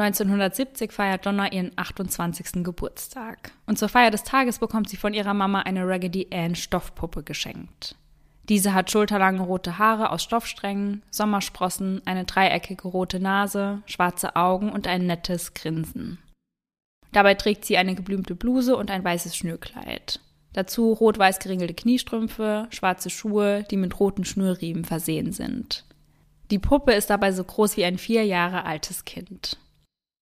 1970 feiert Donna ihren 28. Geburtstag. Und zur Feier des Tages bekommt sie von ihrer Mama eine Raggedy Ann Stoffpuppe geschenkt. Diese hat schulterlange rote Haare aus Stoffsträngen, Sommersprossen, eine dreieckige rote Nase, schwarze Augen und ein nettes Grinsen. Dabei trägt sie eine geblümte Bluse und ein weißes Schnürkleid. Dazu rot-weiß geringelte Kniestrümpfe, schwarze Schuhe, die mit roten Schnürriemen versehen sind. Die Puppe ist dabei so groß wie ein vier Jahre altes Kind.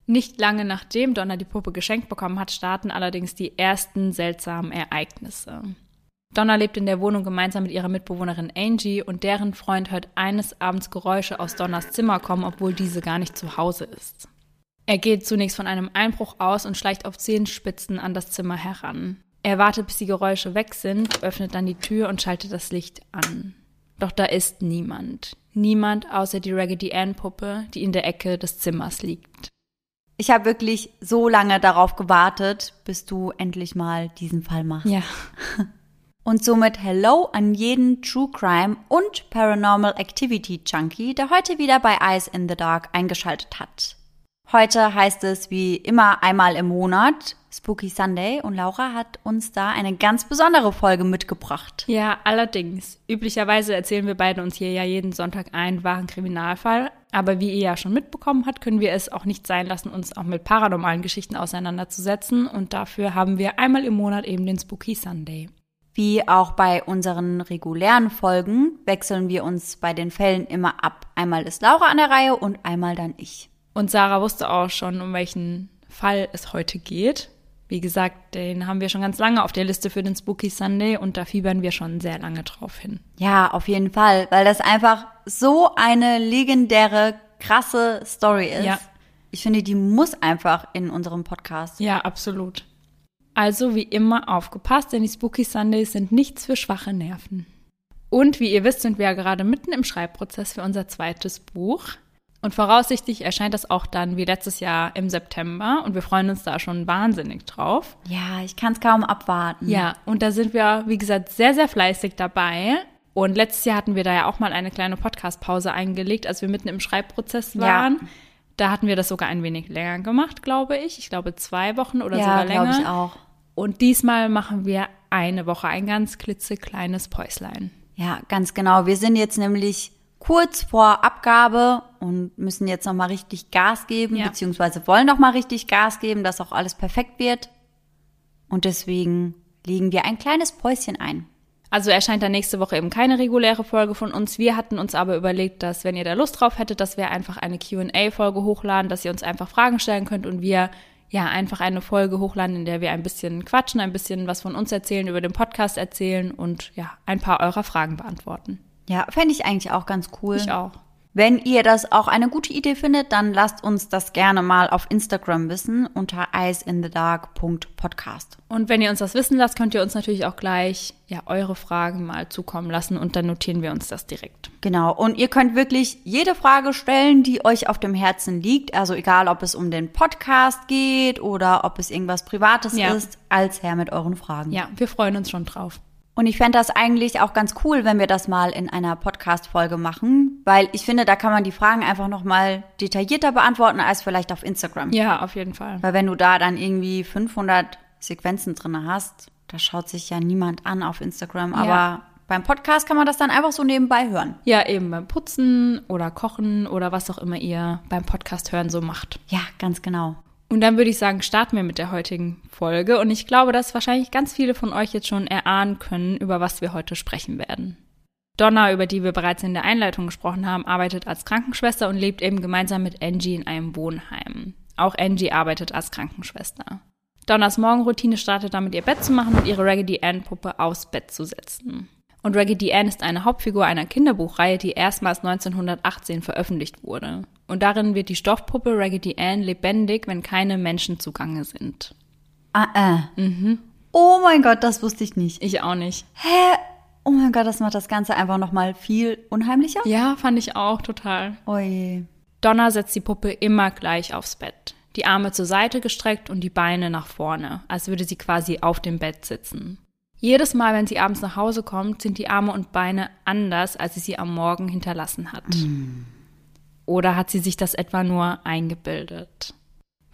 Nicht lange nachdem Donna die Puppe geschenkt bekommen hat, starten allerdings die ersten seltsamen Ereignisse. Donna lebt in der Wohnung gemeinsam mit ihrer Mitbewohnerin Angie und deren Freund hört eines Abends Geräusche aus Donnas Zimmer kommen, obwohl diese gar nicht zu Hause ist. Er geht zunächst von einem Einbruch aus und schleicht auf Zehenspitzen an das Zimmer heran. Er wartet, bis die Geräusche weg sind, öffnet dann die Tür und schaltet das Licht an. Doch da ist niemand. Niemand außer die Raggedy Ann Puppe, die in der Ecke des Zimmers liegt. Ich habe wirklich so lange darauf gewartet, bis du endlich mal diesen Fall machst. Ja. Und somit Hello an jeden True Crime und Paranormal Activity Junkie, der heute wieder bei Eyes in the Dark eingeschaltet hat. Heute heißt es wie immer einmal im Monat Spooky Sunday und Laura hat uns da eine ganz besondere Folge mitgebracht. Ja, allerdings. Üblicherweise erzählen wir beide uns hier ja jeden Sonntag einen wahren Kriminalfall. Aber wie ihr ja schon mitbekommen habt, können wir es auch nicht sein lassen, uns auch mit paranormalen Geschichten auseinanderzusetzen. Und dafür haben wir einmal im Monat eben den Spooky Sunday. Wie auch bei unseren regulären Folgen wechseln wir uns bei den Fällen immer ab. Einmal ist Laura an der Reihe und einmal dann ich. Und Sarah wusste auch schon, um welchen Fall es heute geht. Wie gesagt, den haben wir schon ganz lange auf der Liste für den Spooky Sunday und da fiebern wir schon sehr lange drauf hin. Ja, auf jeden Fall, weil das einfach so eine legendäre, krasse Story ist. Ja. Ich finde, die muss einfach in unserem Podcast. Ja, absolut. Also wie immer aufgepasst, denn die Spooky Sundays sind nichts für schwache Nerven. Und wie ihr wisst, sind wir ja gerade mitten im Schreibprozess für unser zweites Buch. Und voraussichtlich erscheint das auch dann wie letztes Jahr im September und wir freuen uns da schon wahnsinnig drauf. Ja, ich kann es kaum abwarten. Ja, und da sind wir, wie gesagt, sehr, sehr fleißig dabei. Und letztes Jahr hatten wir da ja auch mal eine kleine Podcast-Pause eingelegt, als wir mitten im Schreibprozess waren. Ja. Da hatten wir das sogar ein wenig länger gemacht, glaube ich. Ich glaube zwei Wochen oder ja, sogar länger. Ja, glaube ich auch. Und diesmal machen wir eine Woche, ein ganz klitzekleines Päuslein. Ja, ganz genau. Wir sind jetzt nämlich kurz vor Abgabe und müssen jetzt nochmal richtig Gas geben, ja. beziehungsweise wollen nochmal richtig Gas geben, dass auch alles perfekt wird. Und deswegen legen wir ein kleines Päuschen ein. Also erscheint da nächste Woche eben keine reguläre Folge von uns. Wir hatten uns aber überlegt, dass wenn ihr da Lust drauf hättet, dass wir einfach eine Q&A-Folge hochladen, dass ihr uns einfach Fragen stellen könnt und wir ja einfach eine Folge hochladen, in der wir ein bisschen quatschen, ein bisschen was von uns erzählen, über den Podcast erzählen und ja, ein paar eurer Fragen beantworten. Ja, fände ich eigentlich auch ganz cool. Ich auch. Wenn ihr das auch eine gute Idee findet, dann lasst uns das gerne mal auf Instagram wissen unter eyeinthedark.podcast. Und wenn ihr uns das wissen lasst, könnt ihr uns natürlich auch gleich ja eure Fragen mal zukommen lassen und dann notieren wir uns das direkt. Genau. Und ihr könnt wirklich jede Frage stellen, die euch auf dem Herzen liegt. Also egal, ob es um den Podcast geht oder ob es irgendwas Privates ja. ist, als Herr mit euren Fragen. Ja, wir freuen uns schon drauf. Und ich fände das eigentlich auch ganz cool, wenn wir das mal in einer Podcast-Folge machen, weil ich finde, da kann man die Fragen einfach noch mal detaillierter beantworten als vielleicht auf Instagram. Ja, auf jeden Fall. Weil wenn du da dann irgendwie 500 Sequenzen drin hast, da schaut sich ja niemand an auf Instagram, aber ja. beim Podcast kann man das dann einfach so nebenbei hören. Ja, eben beim Putzen oder Kochen oder was auch immer ihr beim Podcast hören so macht. Ja, ganz genau. Und dann würde ich sagen, starten wir mit der heutigen Folge. Und ich glaube, dass wahrscheinlich ganz viele von euch jetzt schon erahnen können, über was wir heute sprechen werden. Donna, über die wir bereits in der Einleitung gesprochen haben, arbeitet als Krankenschwester und lebt eben gemeinsam mit Angie in einem Wohnheim. Auch Angie arbeitet als Krankenschwester. Donnas Morgenroutine startet damit, ihr Bett zu machen und ihre Raggedy Ann Puppe aufs Bett zu setzen. Und Raggedy Ann ist eine Hauptfigur einer Kinderbuchreihe, die erstmals 1918 veröffentlicht wurde. Und darin wird die Stoffpuppe Raggedy Ann lebendig, wenn keine Menschen zugange sind. Ah, äh. Mhm. Oh mein Gott, das wusste ich nicht. Ich auch nicht. Hä? Oh mein Gott, das macht das Ganze einfach nochmal viel unheimlicher. Ja, fand ich auch total. Oje. Donna setzt die Puppe immer gleich aufs Bett. Die Arme zur Seite gestreckt und die Beine nach vorne, als würde sie quasi auf dem Bett sitzen. Jedes Mal, wenn sie abends nach Hause kommt, sind die Arme und Beine anders, als sie sie am Morgen hinterlassen hat. Mm. Oder hat sie sich das etwa nur eingebildet?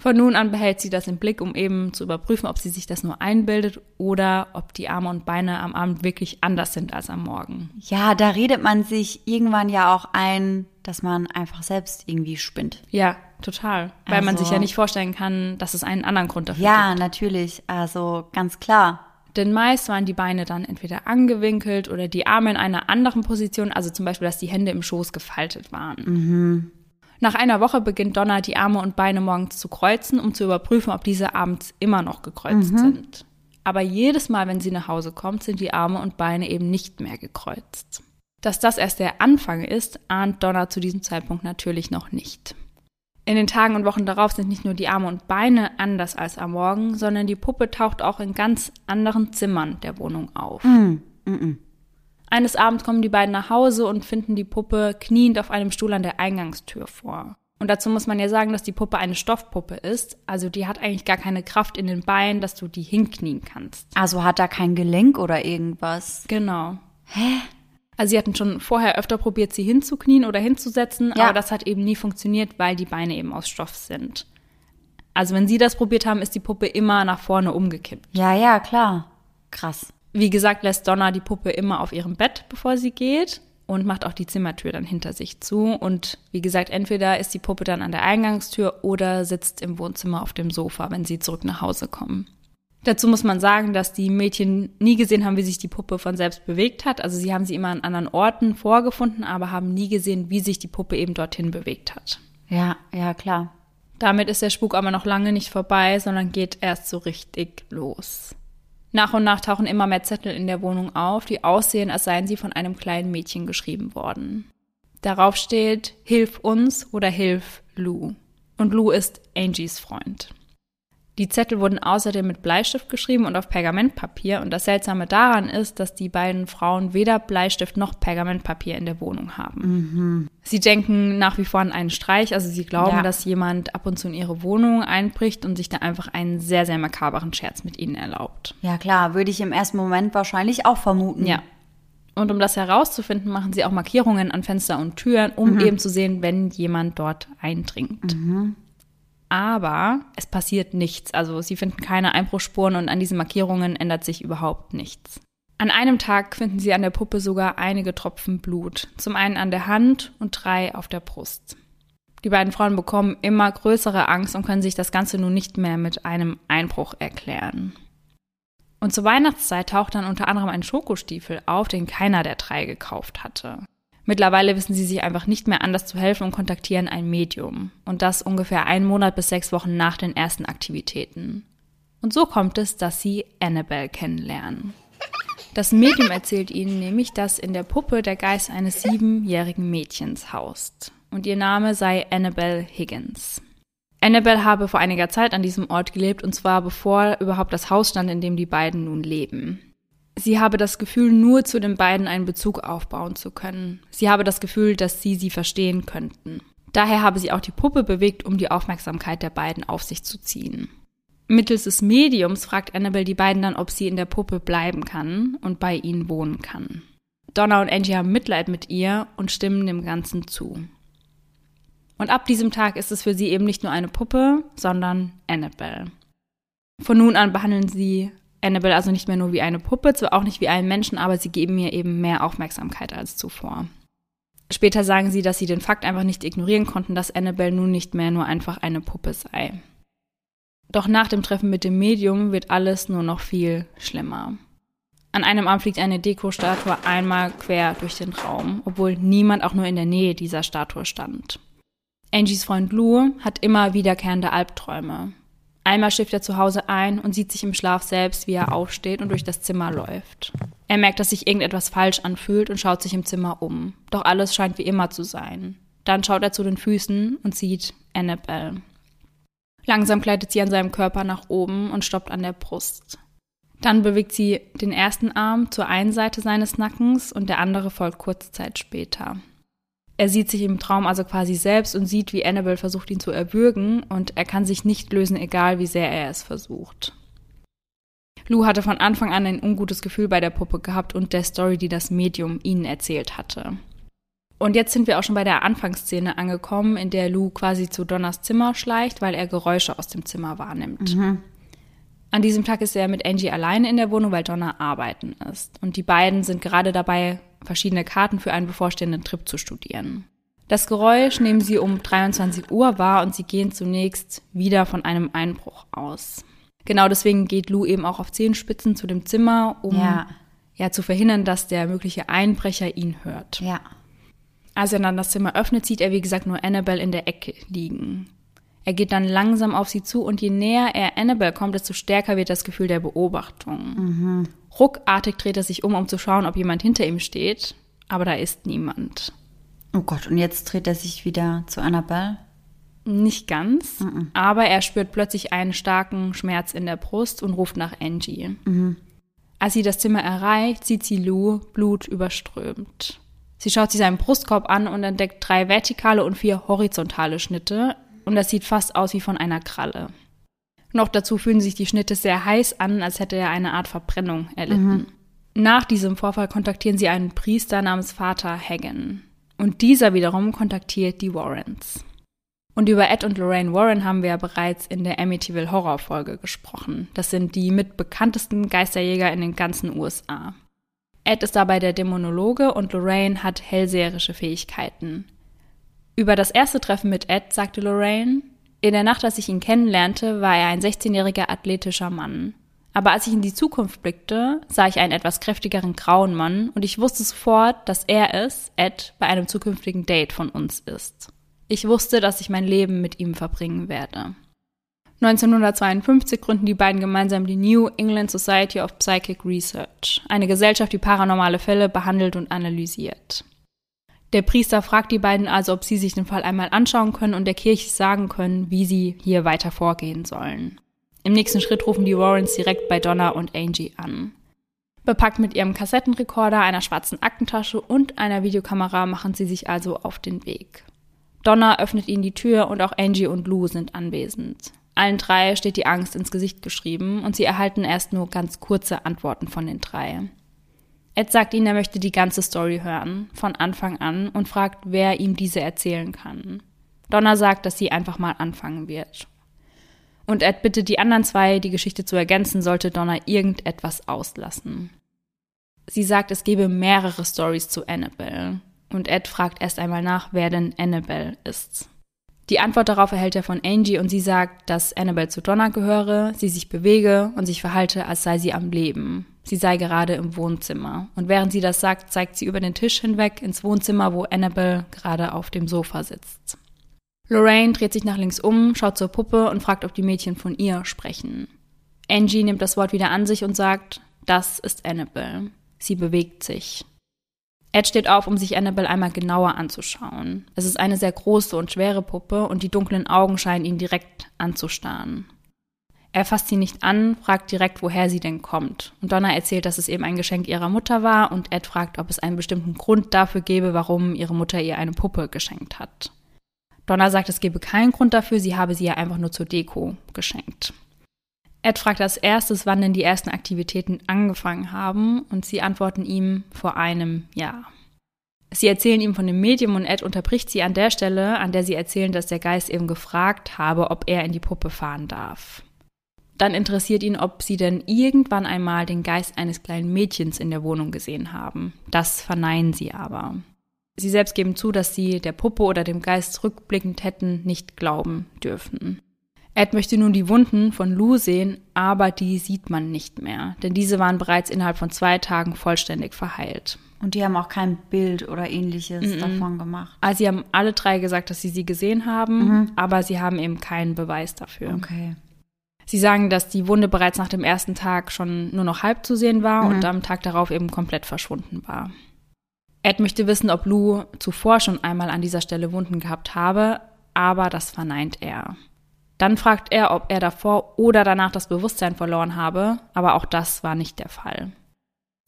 Von nun an behält sie das im Blick, um eben zu überprüfen, ob sie sich das nur einbildet oder ob die Arme und Beine am Abend wirklich anders sind als am Morgen. Ja, da redet man sich irgendwann ja auch ein, dass man einfach selbst irgendwie spinnt. Ja, total. Weil also, man sich ja also nicht vorstellen kann, dass es einen anderen Grund dafür ja, gibt. Ja, natürlich. Also ganz klar. Denn meist waren die Beine dann entweder angewinkelt oder die Arme in einer anderen Position, also zum Beispiel, dass die Hände im Schoß gefaltet waren. Mhm. Nach einer Woche beginnt Donna die Arme und Beine morgens zu kreuzen, um zu überprüfen, ob diese abends immer noch gekreuzt mhm. sind. Aber jedes Mal, wenn sie nach Hause kommt, sind die Arme und Beine eben nicht mehr gekreuzt. Dass das erst der Anfang ist, ahnt Donna zu diesem Zeitpunkt natürlich noch nicht. In den Tagen und Wochen darauf sind nicht nur die Arme und Beine anders als am Morgen, sondern die Puppe taucht auch in ganz anderen Zimmern der Wohnung auf. Mm, mm, mm. Eines Abends kommen die beiden nach Hause und finden die Puppe kniend auf einem Stuhl an der Eingangstür vor. Und dazu muss man ja sagen, dass die Puppe eine Stoffpuppe ist. Also die hat eigentlich gar keine Kraft in den Beinen, dass du die hinknien kannst. Also hat da kein Gelenk oder irgendwas. Genau. Hä? Also sie hatten schon vorher öfter probiert, sie hinzuknien oder hinzusetzen, Ja. aber das hat eben nie funktioniert, weil die Beine eben aus Stoff sind. Also wenn sie das probiert haben, ist die Puppe immer nach vorne umgekippt. Ja, ja, klar. Krass. Wie gesagt, lässt Donna die Puppe immer auf ihrem Bett, bevor sie geht und macht auch die Zimmertür dann hinter sich zu. Und wie gesagt, entweder ist die Puppe dann an der Eingangstür oder sitzt im Wohnzimmer auf dem Sofa, wenn sie zurück nach Hause kommen. Dazu muss man sagen, dass die Mädchen nie gesehen haben, wie sich die Puppe von selbst bewegt hat. Also sie haben sie immer an anderen Orten vorgefunden, aber haben nie gesehen, wie sich die Puppe eben dorthin bewegt hat. Ja, ja, klar. Damit ist der Spuk aber noch lange nicht vorbei, sondern geht erst so richtig los. Nach und nach tauchen immer mehr Zettel in der Wohnung auf, die aussehen, als seien sie von einem kleinen Mädchen geschrieben worden. Darauf steht Hilf uns oder Hilf Lou. Und Lou ist Angies Freund. Die Zettel wurden außerdem mit Bleistift geschrieben und auf Pergamentpapier. Und das Seltsame daran ist, dass die beiden Frauen weder Bleistift noch Pergamentpapier in der Wohnung haben. Mhm. Sie denken nach wie vor an einen Streich. Also sie glauben, Ja. dass jemand ab und zu in ihre Wohnung einbricht und sich da einfach einen sehr, sehr makaberen Scherz mit ihnen erlaubt. Ja, klar, würde ich im ersten Moment wahrscheinlich auch vermuten. Ja. Und um das herauszufinden, machen sie auch Markierungen an Fenster und Türen, um eben zu sehen, wenn jemand dort eindringt. Aber es passiert nichts. Also sie finden keine Einbruchspuren und an diesen Markierungen ändert sich überhaupt nichts. An einem Tag finden sie an der Puppe sogar einige Tropfen Blut. Zum einen an der Hand und drei auf der Brust. Die beiden Frauen bekommen immer größere Angst und können sich das Ganze nun nicht mehr mit einem Einbruch erklären. Und zur Weihnachtszeit taucht dann unter anderem ein Schokostiefel auf, den keiner der drei gekauft hatte. Mittlerweile wissen sie sich einfach nicht mehr anders zu helfen und kontaktieren ein Medium. Und das ungefähr einen Monat bis sechs Wochen nach den ersten Aktivitäten. Und so kommt es, dass sie Annabelle kennenlernen. Das Medium erzählt ihnen nämlich, dass in der Puppe der Geist eines siebenjährigen Mädchens haust. Und ihr Name sei Annabelle Higgins. Annabelle habe vor einiger Zeit an diesem Ort gelebt, und zwar bevor überhaupt das Haus stand, in dem die beiden nun leben. Sie habe das Gefühl, nur zu den beiden einen Bezug aufbauen zu können. Sie habe das Gefühl, dass sie sie verstehen könnten. Daher habe sie auch die Puppe bewegt, um die Aufmerksamkeit der beiden auf sich zu ziehen. Mittels des Mediums fragt Annabelle die beiden dann, ob sie in der Puppe bleiben kann und bei ihnen wohnen kann. Donna und Angie haben Mitleid mit ihr und stimmen dem Ganzen zu. Und ab diesem Tag ist es für sie eben nicht nur eine Puppe, sondern Annabelle. Von nun an behandeln sie Annabelle also nicht mehr nur wie eine Puppe, zwar auch nicht wie einen Menschen, aber sie geben ihr eben mehr Aufmerksamkeit als zuvor. Später sagen sie, dass sie den Fakt einfach nicht ignorieren konnten, dass Annabelle nun nicht mehr nur einfach eine Puppe sei. Doch nach dem Treffen mit dem Medium wird alles nur noch viel schlimmer. An einem Abend fliegt eine Dekostatue einmal quer durch den Raum, obwohl niemand auch nur in der Nähe dieser Statue stand. Angies Freund Lou hat immer wiederkehrende Albträume. Einmal schläft er zu Hause ein und sieht sich im Schlaf selbst, wie er aufsteht und durch das Zimmer läuft. Er merkt, dass sich irgendetwas falsch anfühlt und schaut sich im Zimmer um. Doch alles scheint wie immer zu sein. Dann schaut er zu den Füßen und sieht Annabelle. Langsam gleitet sie an seinem Körper nach oben und stoppt an der Brust. Dann bewegt sie den ersten Arm zur einen Seite seines Nackens und der andere folgt kurze Zeit später. Er sieht sich im Traum also quasi selbst und sieht, wie Annabelle versucht, ihn zu erwürgen und er kann sich nicht lösen, egal wie sehr er es versucht. Lou hatte von Anfang an ein ungutes Gefühl bei der Puppe gehabt und der Story, die das Medium ihnen erzählt hatte. Und jetzt sind wir auch schon bei der Anfangsszene angekommen, in der Lou quasi zu Donners Zimmer schleicht, weil er Geräusche aus dem Zimmer wahrnimmt. Mhm. An diesem Tag ist er mit Angie alleine in der Wohnung, weil Donna arbeiten ist. Und die beiden sind gerade dabei, verschiedene Karten für einen bevorstehenden Trip zu studieren. Das Geräusch nehmen sie um 23 Uhr wahr und sie gehen zunächst wieder von einem Einbruch aus. Genau deswegen geht Lou eben auch auf Zehenspitzen zu dem Zimmer, um ja. ja zu verhindern, dass der mögliche Einbrecher ihn hört. Ja. Als er dann das Zimmer öffnet, sieht er wie gesagt nur Annabelle in der Ecke liegen. Er geht dann langsam auf sie zu und je näher er Annabelle kommt, desto stärker wird das Gefühl der Beobachtung. Mhm. Ruckartig dreht er sich um, um zu schauen, ob jemand hinter ihm steht, aber da ist niemand. Oh Gott, und jetzt dreht er sich wieder zu Annabelle? Nicht ganz, mhm. aber er spürt plötzlich einen starken Schmerz in der Brust und ruft nach Angie. Mhm. Als sie das Zimmer erreicht, sieht sie Lou blutüberströmt. Sie schaut sich seinen Brustkorb an und entdeckt drei vertikale und vier horizontale Schnitte. Und das sieht fast aus wie von einer Kralle. Noch dazu fühlen sich die Schnitte sehr heiß an, als hätte er eine Art Verbrennung erlitten. Mhm. Nach diesem Vorfall kontaktieren sie einen Priester namens Vater Hagen. Und dieser wiederum kontaktiert die Warrens. Und über Ed und Lorraine Warren haben wir ja bereits in der Amityville Horror Folge gesprochen. Das sind die mit bekanntesten Geisterjäger in den ganzen USA. Ed ist dabei der Dämonologe und Lorraine hat hellseherische Fähigkeiten. Über das erste Treffen mit Ed sagte Lorraine, in der Nacht, als ich ihn kennenlernte, war er ein 16-jähriger athletischer Mann. Aber als ich in die Zukunft blickte, sah ich einen etwas kräftigeren grauen Mann und ich wusste sofort, dass er es, Ed, bei einem zukünftigen Date von uns ist. Ich wusste, dass ich mein Leben mit ihm verbringen werde. 1952 gründen die beiden gemeinsam die New England Society of Psychic Research, eine Gesellschaft, die paranormale Fälle behandelt und analysiert. Der Priester fragt die beiden also, ob sie sich den Fall einmal anschauen können und der Kirche sagen können, wie sie hier weiter vorgehen sollen. Im nächsten Schritt rufen die Warrens direkt bei Donna und Angie an. Bepackt mit ihrem Kassettenrekorder, einer schwarzen Aktentasche und einer Videokamera machen sie sich also auf den Weg. Donna öffnet ihnen die Tür und auch Angie und Lou sind anwesend. Allen drei steht die Angst ins Gesicht geschrieben und sie erhalten erst nur ganz kurze Antworten von den drei. Ed sagt ihnen, er möchte die ganze Story hören, von Anfang an, und fragt, wer ihm diese erzählen kann. Donna sagt, dass sie einfach mal anfangen wird. Und Ed bittet die anderen zwei, die Geschichte zu ergänzen, sollte Donna irgendetwas auslassen. Sie sagt, es gebe mehrere Stories zu Annabelle. Und Ed fragt erst einmal nach, wer denn Annabelle ist. Die Antwort darauf erhält er von Angie und sie sagt, dass Annabelle zu Donna gehöre, sie sich bewege und sich verhalte, als sei sie am Leben. Sie sei gerade im Wohnzimmer. Und während sie das sagt, zeigt sie über den Tisch hinweg ins Wohnzimmer, wo Annabelle gerade auf dem Sofa sitzt. Lorraine dreht sich nach links um, schaut zur Puppe und fragt, ob die Mädchen von ihr sprechen. Angie nimmt das Wort wieder an sich und sagt, das ist Annabelle. Sie bewegt sich. Ed steht auf, um sich Annabelle einmal genauer anzuschauen. Es ist eine sehr große und schwere Puppe und die dunklen Augen scheinen ihn direkt anzustarren. Er fasst sie nicht an, fragt direkt, woher sie denn kommt. Und Donna erzählt, dass es eben ein Geschenk ihrer Mutter war und Ed fragt, ob es einen bestimmten Grund dafür gäbe, warum ihre Mutter ihr eine Puppe geschenkt hat. Donna sagt, es gebe keinen Grund dafür, sie habe sie ja einfach nur zur Deko geschenkt. Ed fragt als erstes, wann denn die ersten Aktivitäten angefangen haben und sie antworten ihm vor einem Jahr. Sie erzählen ihm von dem Medium und Ed unterbricht sie an der Stelle, an der sie erzählen, dass der Geist eben gefragt habe, ob er in die Puppe fahren darf. Dann interessiert ihn, ob sie denn irgendwann einmal den Geist eines kleinen Mädchens in der Wohnung gesehen haben. Das verneinen sie aber. Sie selbst geben zu, dass sie der Puppe oder dem Geist rückblickend hätten nicht glauben dürfen. Ed möchte nun die Wunden von Lou sehen, aber die sieht man nicht mehr, denn diese waren bereits innerhalb von zwei Tagen vollständig verheilt. Und die haben auch kein Bild oder ähnliches mm -mm. davon gemacht. Also sie haben alle drei gesagt, dass sie sie gesehen haben, mhm. aber sie haben eben keinen Beweis dafür. Okay. Sie sagen, dass die Wunde bereits nach dem ersten Tag schon nur noch halb zu sehen war mhm. und am Tag darauf eben komplett verschwunden war. Ed möchte wissen, ob Lou zuvor schon einmal an dieser Stelle Wunden gehabt habe, aber das verneint er. Dann fragt er, ob er davor oder danach das Bewusstsein verloren habe, aber auch das war nicht der Fall.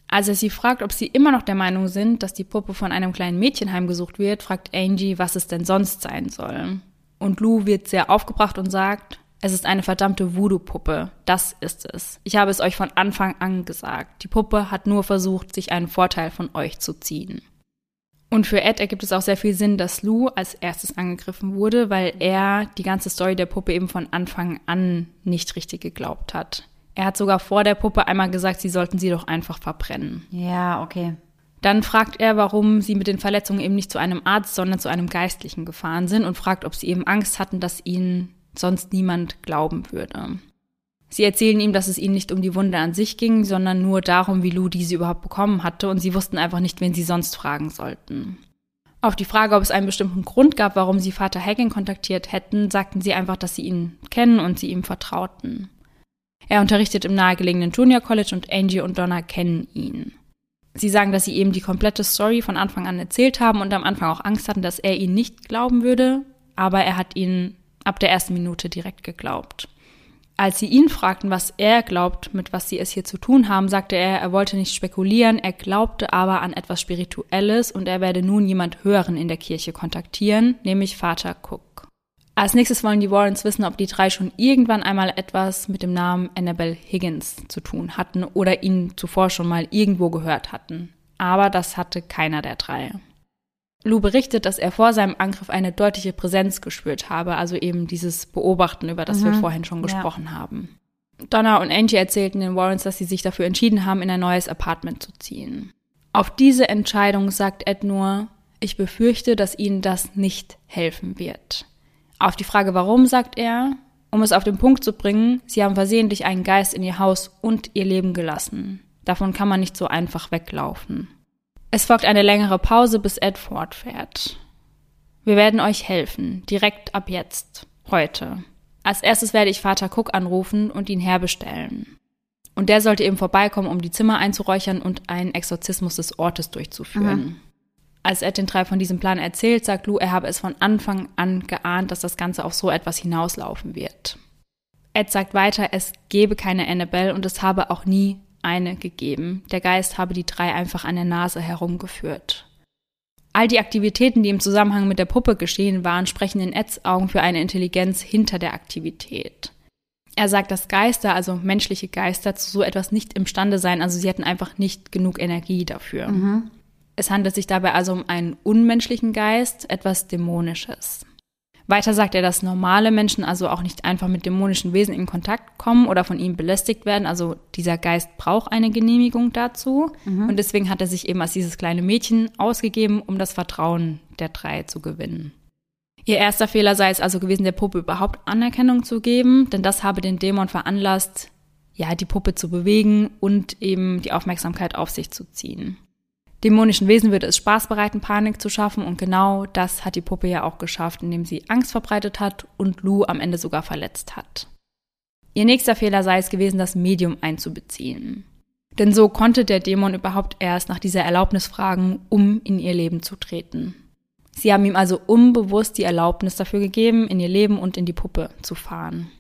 Als er sie fragt, ob sie immer noch der Meinung sind, dass die Puppe von einem kleinen Mädchen heimgesucht wird, fragt Angie, was es denn sonst sein soll. Und Lou wird sehr aufgebracht und sagt, es ist eine verdammte Voodoo-Puppe. Das ist es. Ich habe es euch von Anfang an gesagt. Die Puppe hat nur versucht, sich einen Vorteil von euch zu ziehen. Und für Ed ergibt es auch sehr viel Sinn, dass Lou als erstes angegriffen wurde, weil er die ganze Story der Puppe eben von Anfang an nicht richtig geglaubt hat. Er hat sogar vor der Puppe einmal gesagt, sie sollten sie doch einfach verbrennen. Ja, okay. Dann fragt er, warum sie mit den Verletzungen eben nicht zu einem Arzt, sondern zu einem Geistlichen gefahren sind und fragt, ob sie eben Angst hatten, dass ihnen sonst niemand glauben würde. Sie erzählen ihm, dass es ihnen nicht um die Wunde an sich ging, sondern nur darum, wie Lou diese überhaupt bekommen hatte und sie wussten einfach nicht, wen sie sonst fragen sollten. Auf die Frage, ob es einen bestimmten Grund gab, warum sie Vater Hagen kontaktiert hätten, sagten sie einfach, dass sie ihn kennen und sie ihm vertrauten. Er unterrichtet im nahegelegenen Junior College und Angie und Donna kennen ihn. Sie sagen, dass sie eben die komplette Story von Anfang an erzählt haben und am Anfang auch Angst hatten, dass er ihnen nicht glauben würde, aber er hat ihnen ab der ersten Minute direkt geglaubt. Als sie ihn fragten, was er glaubt, mit was sie es hier zu tun haben, sagte er, er wollte nicht spekulieren, er glaubte aber an etwas Spirituelles und er werde nun jemand Höheren in der Kirche kontaktieren, nämlich Vater Cook. Als nächstes wollen die Warrens wissen, ob die drei schon irgendwann einmal etwas mit dem Namen Annabelle Higgins zu tun hatten oder ihn zuvor schon mal irgendwo gehört hatten. Aber das hatte keiner der drei. Lou berichtet, dass er vor seinem Angriff eine deutliche Präsenz gespürt habe, also eben dieses Beobachten, über das mhm. wir vorhin schon gesprochen ja. haben. Donna und Angie erzählten den Warrens, dass sie sich dafür entschieden haben, in ein neues Apartment zu ziehen. Auf diese Entscheidung sagt Ed nur, ich befürchte, dass ihnen das nicht helfen wird. Auf die Frage warum sagt er, um es auf den Punkt zu bringen, sie haben versehentlich einen Geist in ihr Haus und ihr Leben gelassen. Davon kann man nicht so einfach weglaufen. Es folgt eine längere Pause, bis Ed fortfährt. Wir werden euch helfen, direkt ab jetzt, heute. Als erstes werde ich Vater Cook anrufen und ihn herbestellen. Und der sollte eben vorbeikommen, um die Zimmer einzuräuchern und einen Exorzismus des Ortes durchzuführen. Mhm. Als Ed den drei von diesem Plan erzählt, sagt Lou, er habe es von Anfang an geahnt, dass das Ganze auf so etwas hinauslaufen wird. Ed sagt weiter, es gebe keine Annabelle und es habe auch nie eine gegeben. Der Geist habe die drei einfach an der Nase herumgeführt. All die Aktivitäten, die im Zusammenhang mit der Puppe geschehen waren, sprechen in Eds Augen für eine Intelligenz hinter der Aktivität. Er sagt, dass Geister, also menschliche Geister, zu so etwas nicht imstande seien, also sie hätten einfach nicht genug Energie dafür. Mhm. Es handelt sich dabei also um einen unmenschlichen Geist, etwas Dämonisches. Weiter sagt er, dass normale Menschen also auch nicht einfach mit dämonischen Wesen in Kontakt kommen oder von ihnen belästigt werden. Also dieser Geist braucht eine Genehmigung dazu. Mhm. Und deswegen hat er sich eben als dieses kleine Mädchen ausgegeben, um das Vertrauen der drei zu gewinnen. Ihr erster Fehler sei es also gewesen, der Puppe überhaupt Anerkennung zu geben, denn das habe den Dämon veranlasst, ja, die Puppe zu bewegen und eben die Aufmerksamkeit auf sich zu ziehen. Dämonischen Wesen würde es Spaß bereiten, Panik zu schaffen und genau das hat die Puppe ja auch geschafft, indem sie Angst verbreitet hat und Lou am Ende sogar verletzt hat. Ihr nächster Fehler sei es gewesen, das Medium einzubeziehen. Denn so konnte der Dämon überhaupt erst nach dieser Erlaubnis fragen, um in ihr Leben zu treten. Sie haben ihm also unbewusst die Erlaubnis dafür gegeben, in ihr Leben und in die Puppe zu fahren.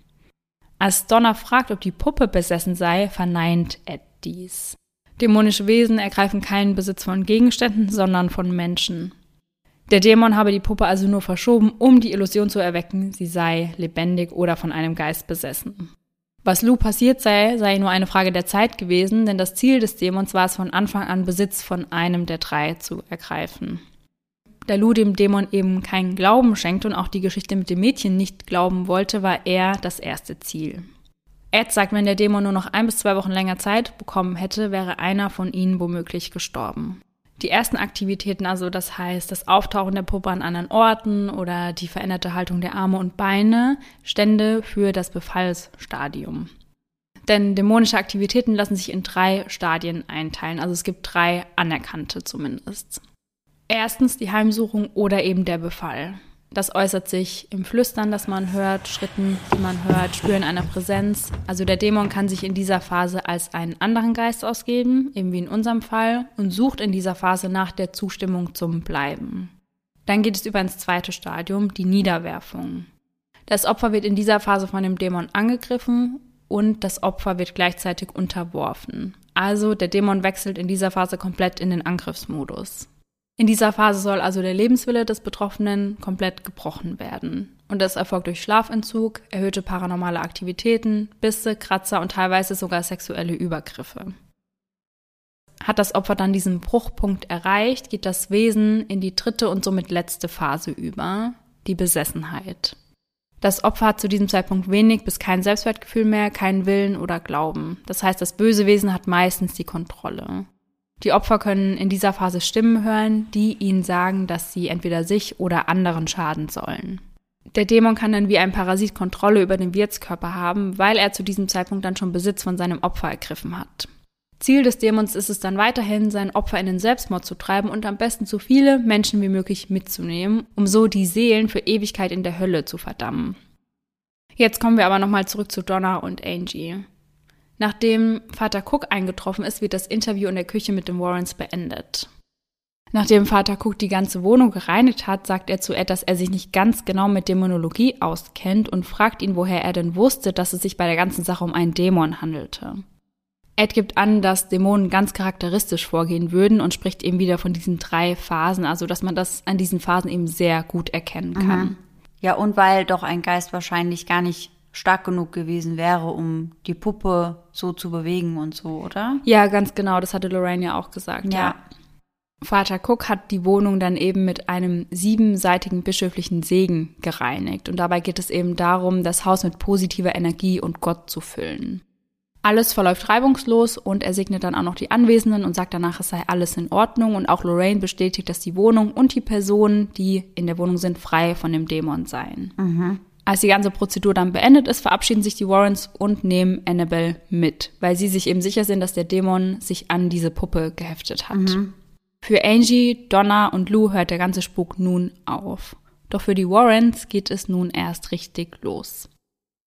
Als Donna fragt, ob die Puppe besessen sei, verneint Ed dies. Dämonische Wesen ergreifen keinen Besitz von Gegenständen, sondern von Menschen. Der Dämon habe die Puppe also nur verschoben, um die Illusion zu erwecken, sie sei lebendig oder von einem Geist besessen. Was Lou passiert sei, sei nur eine Frage der Zeit gewesen, denn das Ziel des Dämons war es von Anfang an, Besitz von einem der drei zu ergreifen. Da Lou dem Dämon eben keinen Glauben schenkte und auch die Geschichte mit dem Mädchen nicht glauben wollte, war er das erste Ziel. Ed sagt, wenn der Dämon nur noch ein bis zwei Wochen länger Zeit bekommen hätte, wäre einer von ihnen womöglich gestorben. Die ersten Aktivitäten, also das heißt das Auftauchen der Puppe an anderen Orten oder die veränderte Haltung der Arme und Beine, stände für das Befallsstadium. Denn dämonische Aktivitäten lassen sich in drei Stadien einteilen, also es gibt drei anerkannte zumindest. Erstens die Heimsuchung oder eben der Befall. Das äußert sich im Flüstern, das man hört, Schritten, die man hört, Spüren einer Präsenz. Also der Dämon kann sich in dieser Phase als einen anderen Geist ausgeben, eben wie in unserem Fall, und sucht in dieser Phase nach der Zustimmung zum Bleiben. Dann geht es über ins zweite Stadium, die Niederwerfung. Das Opfer wird in dieser Phase von dem Dämon angegriffen und das Opfer wird gleichzeitig unterworfen. Also der Dämon wechselt in dieser Phase komplett in den Angriffsmodus. In dieser Phase soll also der Lebenswille des Betroffenen komplett gebrochen werden. Und das erfolgt durch Schlafentzug, erhöhte paranormale Aktivitäten, Bisse, Kratzer und teilweise sogar sexuelle Übergriffe. Hat das Opfer dann diesen Bruchpunkt erreicht, geht das Wesen in die dritte und somit letzte Phase über, die Besessenheit. Das Opfer hat zu diesem Zeitpunkt wenig bis kein Selbstwertgefühl mehr, keinen Willen oder Glauben. Das heißt, das böse Wesen hat meistens die Kontrolle. Die Opfer können in dieser Phase Stimmen hören, die ihnen sagen, dass sie entweder sich oder anderen schaden sollen. Der Dämon kann dann wie ein Parasit Kontrolle über den Wirtskörper haben, weil er zu diesem Zeitpunkt dann schon Besitz von seinem Opfer ergriffen hat. Ziel des Dämons ist es dann weiterhin, sein Opfer in den Selbstmord zu treiben und am besten so viele Menschen wie möglich mitzunehmen, um so die Seelen für Ewigkeit in der Hölle zu verdammen. Jetzt kommen wir aber nochmal zurück zu Donna und Angie. Nachdem Vater Cook eingetroffen ist, wird das Interview in der Küche mit den Warrens beendet. Nachdem Vater Cook die ganze Wohnung gereinigt hat, sagt er zu Ed, dass er sich nicht ganz genau mit Dämonologie auskennt und fragt ihn, woher er denn wusste, dass es sich bei der ganzen Sache um einen Dämon handelte. Ed gibt an, dass Dämonen ganz charakteristisch vorgehen würden und spricht eben wieder von diesen drei Phasen, also dass man das an diesen Phasen eben sehr gut erkennen kann. Mhm. Ja, und weil doch ein Geist wahrscheinlich gar nicht stark genug gewesen wäre, um die Puppe so zu bewegen und so, oder? Ja, ganz genau, das hatte Lorraine ja auch gesagt, ja. ja. Vater Cook hat die Wohnung dann eben mit einem siebenseitigen bischöflichen Segen gereinigt. Und dabei geht es eben darum, das Haus mit positiver Energie und Gott zu füllen. Alles verläuft reibungslos und er segnet dann auch noch die Anwesenden und sagt danach, es sei alles in Ordnung. Und auch Lorraine bestätigt, dass die Wohnung und die Personen, die in der Wohnung sind, frei von dem Dämon seien. Mhm. Als die ganze Prozedur dann beendet ist, verabschieden sich die Warrens und nehmen Annabelle mit, weil sie sich eben sicher sind, dass der Dämon sich an diese Puppe geheftet hat. Mhm. Für Angie, Donna und Lou hört der ganze Spuk nun auf. Doch für die Warrens geht es nun erst richtig los.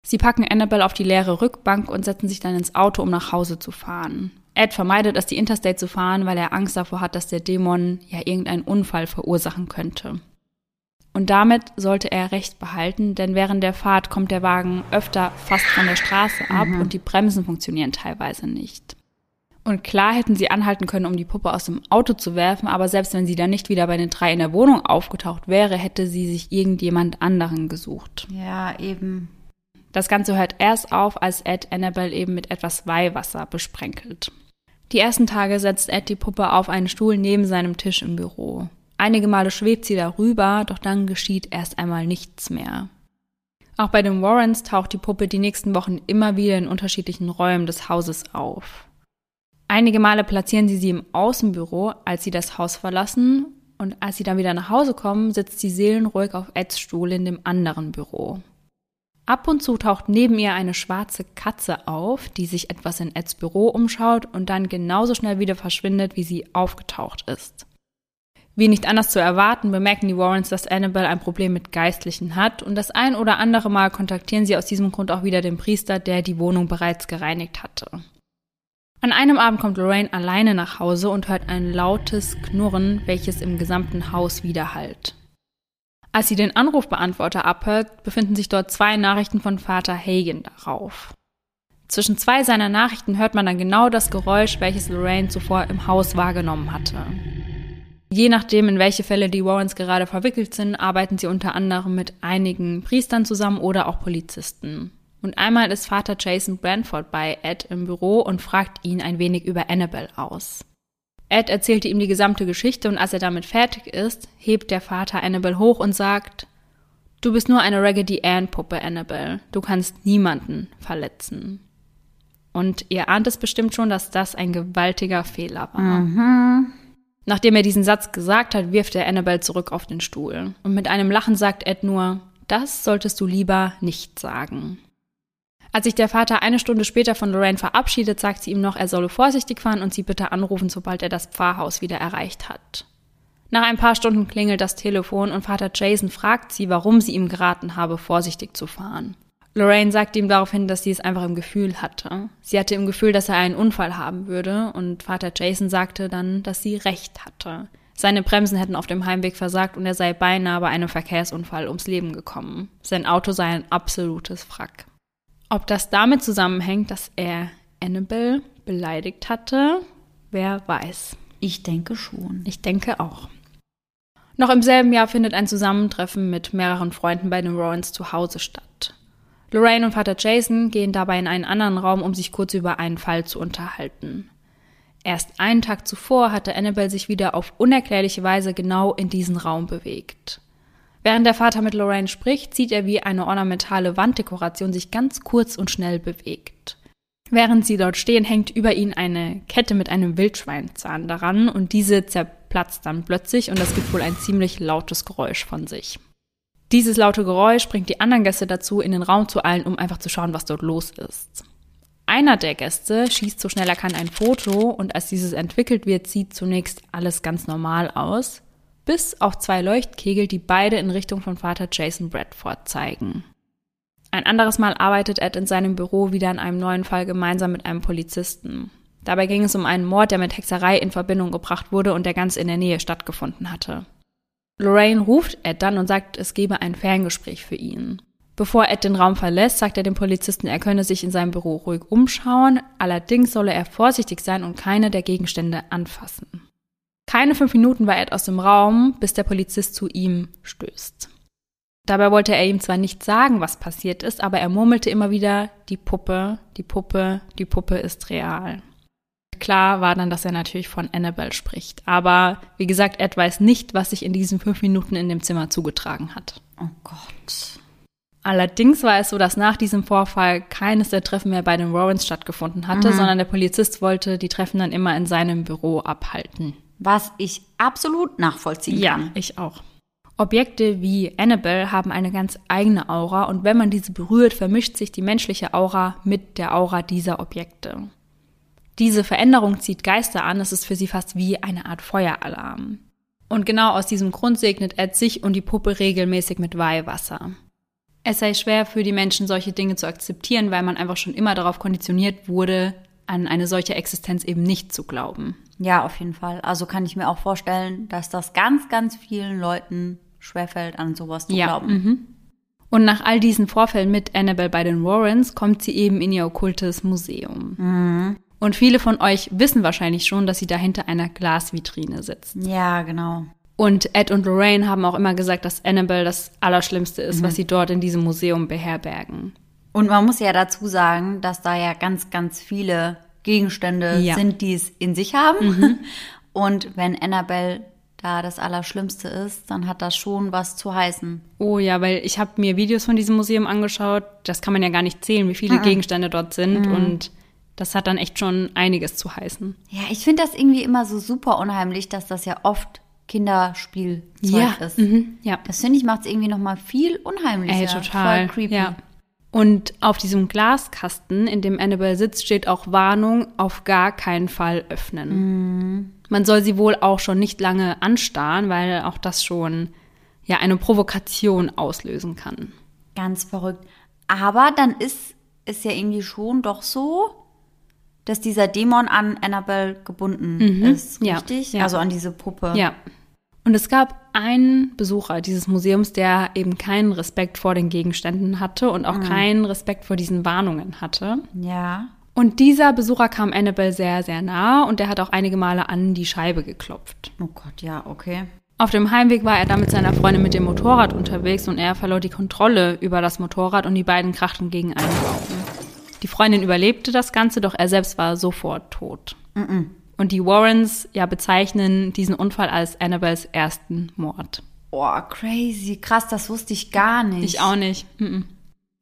Sie packen Annabelle auf die leere Rückbank und setzen sich dann ins Auto, um nach Hause zu fahren. Ed vermeidet es, die Interstate zu fahren, weil er Angst davor hat, dass der Dämon ja irgendeinen Unfall verursachen könnte. Und damit sollte er recht behalten, denn während der Fahrt kommt der Wagen öfter fast von der Straße ab mhm. und die Bremsen funktionieren teilweise nicht. Und klar hätten sie anhalten können, um die Puppe aus dem Auto zu werfen, aber selbst wenn sie dann nicht wieder bei den drei in der Wohnung aufgetaucht wäre, hätte sie sich irgendjemand anderen gesucht. Ja, eben. Das Ganze hört erst auf, als Ed Annabelle eben mit etwas Weihwasser besprenkelt. Die ersten Tage setzt Ed die Puppe auf einen Stuhl neben seinem Tisch im Büro. Einige Male schwebt sie darüber, doch dann geschieht erst einmal nichts mehr. Auch bei den Warrens taucht die Puppe die nächsten Wochen immer wieder in unterschiedlichen Räumen des Hauses auf. Einige Male platzieren sie sie im Außenbüro, als sie das Haus verlassen, und als sie dann wieder nach Hause kommen, sitzt sie seelenruhig auf Eds Stuhl in dem anderen Büro. Ab und zu taucht neben ihr eine schwarze Katze auf, die sich etwas in Eds Büro umschaut und dann genauso schnell wieder verschwindet, wie sie aufgetaucht ist. Wie nicht anders zu erwarten, bemerken die Warrens, dass Annabelle ein Problem mit Geistlichen hat und das ein oder andere Mal kontaktieren sie aus diesem Grund auch wieder den Priester, der die Wohnung bereits gereinigt hatte. An einem Abend kommt Lorraine alleine nach Hause und hört ein lautes Knurren, welches im gesamten Haus widerhallt. Als sie den Anrufbeantworter abhört, befinden sich dort zwei Nachrichten von Vater Hagen darauf. Zwischen zwei seiner Nachrichten hört man dann genau das Geräusch, welches Lorraine zuvor im Haus wahrgenommen hatte. Je nachdem, in welche Fälle die Warrens gerade verwickelt sind, arbeiten sie unter anderem mit einigen Priestern zusammen oder auch Polizisten. Und einmal ist Vater Jason Branford bei Ed im Büro und fragt ihn ein wenig über Annabelle aus. Ed erzählte ihm die gesamte Geschichte und als er damit fertig ist, hebt der Vater Annabelle hoch und sagt, Du bist nur eine Raggedy Ann Puppe, Annabelle. Du kannst niemanden verletzen. Und ihr ahnt es bestimmt schon, dass das ein gewaltiger Fehler war. Mhm. Nachdem er diesen Satz gesagt hat, wirft er Annabelle zurück auf den Stuhl. Und mit einem Lachen sagt Ed nur, das solltest du lieber nicht sagen. Als sich der Vater eine Stunde später von Lorraine verabschiedet, sagt sie ihm noch, er solle vorsichtig fahren und sie bitte anrufen, sobald er das Pfarrhaus wieder erreicht hat. Nach ein paar Stunden klingelt das Telefon und Vater Jason fragt sie, warum sie ihm geraten habe, vorsichtig zu fahren. Lorraine sagt ihm daraufhin, dass sie es einfach im Gefühl hatte. Sie hatte im Gefühl, dass er einen Unfall haben würde und Vater Jason sagte dann, dass sie recht hatte. Seine Bremsen hätten auf dem Heimweg versagt und er sei beinahe bei einem Verkehrsunfall ums Leben gekommen. Sein Auto sei ein absolutes Wrack. Ob das damit zusammenhängt, dass er Annabelle beleidigt hatte, wer weiß. Ich denke schon. Ich denke auch. Noch im selben Jahr findet ein Zusammentreffen mit mehreren Freunden bei den Rowans zu Hause statt. Lorraine und Vater Jason gehen dabei in einen anderen Raum, um sich kurz über einen Fall zu unterhalten. Erst einen Tag zuvor hatte Annabelle sich wieder auf unerklärliche Weise genau in diesen Raum bewegt. Während der Vater mit Lorraine spricht, sieht er, wie eine ornamentale Wanddekoration sich ganz kurz und schnell bewegt. Während sie dort stehen, hängt über ihnen eine Kette mit einem Wildschweinzahn daran und diese zerplatzt dann plötzlich und das gibt wohl ein ziemlich lautes Geräusch von sich. Dieses laute Geräusch bringt die anderen Gäste dazu, in den Raum zu eilen, um einfach zu schauen, was dort los ist. Einer der Gäste schießt so schnell er kann ein Foto und als dieses entwickelt wird, sieht zunächst alles ganz normal aus, bis auf zwei Leuchtkegel, die beide in Richtung von Vater Jason Bradford zeigen. Ein anderes Mal arbeitet Ed in seinem Büro wieder an einem neuen Fall gemeinsam mit einem Polizisten. Dabei ging es um einen Mord, der mit Hexerei in Verbindung gebracht wurde und der ganz in der Nähe stattgefunden hatte. Lorraine ruft Ed dann und sagt, es gebe ein Ferngespräch für ihn. Bevor Ed den Raum verlässt, sagt er dem Polizisten, er könne sich in seinem Büro ruhig umschauen, allerdings solle er vorsichtig sein und keine der Gegenstände anfassen. Keine fünf Minuten war Ed aus dem Raum, bis der Polizist zu ihm stößt. Dabei wollte er ihm zwar nicht sagen, was passiert ist, aber er murmelte immer wieder, die Puppe, die Puppe, die Puppe ist real. Klar war dann, dass er natürlich von Annabelle spricht. Aber wie gesagt, Ed weiß nicht, was sich in diesen fünf Minuten in dem Zimmer zugetragen hat. Oh Gott. Allerdings war es so, dass nach diesem Vorfall keines der Treffen mehr bei den Warrens stattgefunden hatte, mhm. sondern der Polizist wollte die Treffen dann immer in seinem Büro abhalten. Was ich absolut nachvollziehen ja, kann. Ja, ich auch. Objekte wie Annabelle haben eine ganz eigene Aura und wenn man diese berührt, vermischt sich die menschliche Aura mit der Aura dieser Objekte. Diese Veränderung zieht Geister an, es ist für sie fast wie eine Art Feueralarm. Und genau aus diesem Grund segnet Ed sich und die Puppe regelmäßig mit Weihwasser. Es sei schwer für die Menschen, solche Dinge zu akzeptieren, weil man einfach schon immer darauf konditioniert wurde, an eine solche Existenz eben nicht zu glauben. Ja, auf jeden Fall. Also kann ich mir auch vorstellen, dass das ganz, ganz vielen Leuten schwerfällt, an sowas zu ja. glauben. Mhm. Und nach all diesen Vorfällen mit Annabelle bei den Warrens kommt sie eben in ihr okkultes Museum. Mhm. Und viele von euch wissen wahrscheinlich schon, dass sie da hinter einer Glasvitrine sitzt. Ja, genau. Und Ed und Lorraine haben auch immer gesagt, dass Annabelle das Allerschlimmste ist, mhm. was sie dort in diesem Museum beherbergen. Und man muss ja dazu sagen, dass da ja ganz, ganz viele Gegenstände ja. sind, die es in sich haben. Mhm. Und wenn Annabelle da das Allerschlimmste ist, dann hat das schon was zu heißen. Oh ja, weil ich habe mir Videos von diesem Museum angeschaut. Das kann man ja gar nicht zählen, wie viele mhm. Gegenstände dort sind. Und das hat dann echt schon einiges zu heißen. Ja, ich finde das irgendwie immer so super unheimlich, dass das ja oft Kinderspielzeug ja. ist. Mhm, ja. Das finde ich macht es irgendwie noch mal viel unheimlicher. Ey, total. Voll creepy. Ja. Und auf diesem Glaskasten, in dem Annabelle sitzt, steht auch Warnung, auf gar keinen Fall öffnen. Mhm. Man soll sie wohl auch schon nicht lange anstarren, weil auch das schon ja eine Provokation auslösen kann. Ganz verrückt. Aber dann ist es ja irgendwie schon doch so, dass dieser Dämon an Annabelle gebunden mhm. ist, richtig? Ja, ja. Also an diese Puppe. Ja. Und es gab einen Besucher dieses Museums, der eben keinen Respekt vor den Gegenständen hatte und auch mhm. keinen Respekt vor diesen Warnungen hatte. Ja. Und dieser Besucher kam Annabelle sehr, sehr nah und der hat auch einige Male an die Scheibe geklopft. Oh Gott, ja, okay. Auf dem Heimweg war er dann mit seiner Freundin mit dem Motorrad unterwegs und er verlor die Kontrolle über das Motorrad und die beiden krachten gegen einen Baum. Die Freundin überlebte das Ganze, doch er selbst war sofort tot. Mm -mm. Und die Warrens ja bezeichnen diesen Unfall als Annabelles ersten Mord. Boah, crazy. Krass, das wusste ich gar nicht. Ich auch nicht.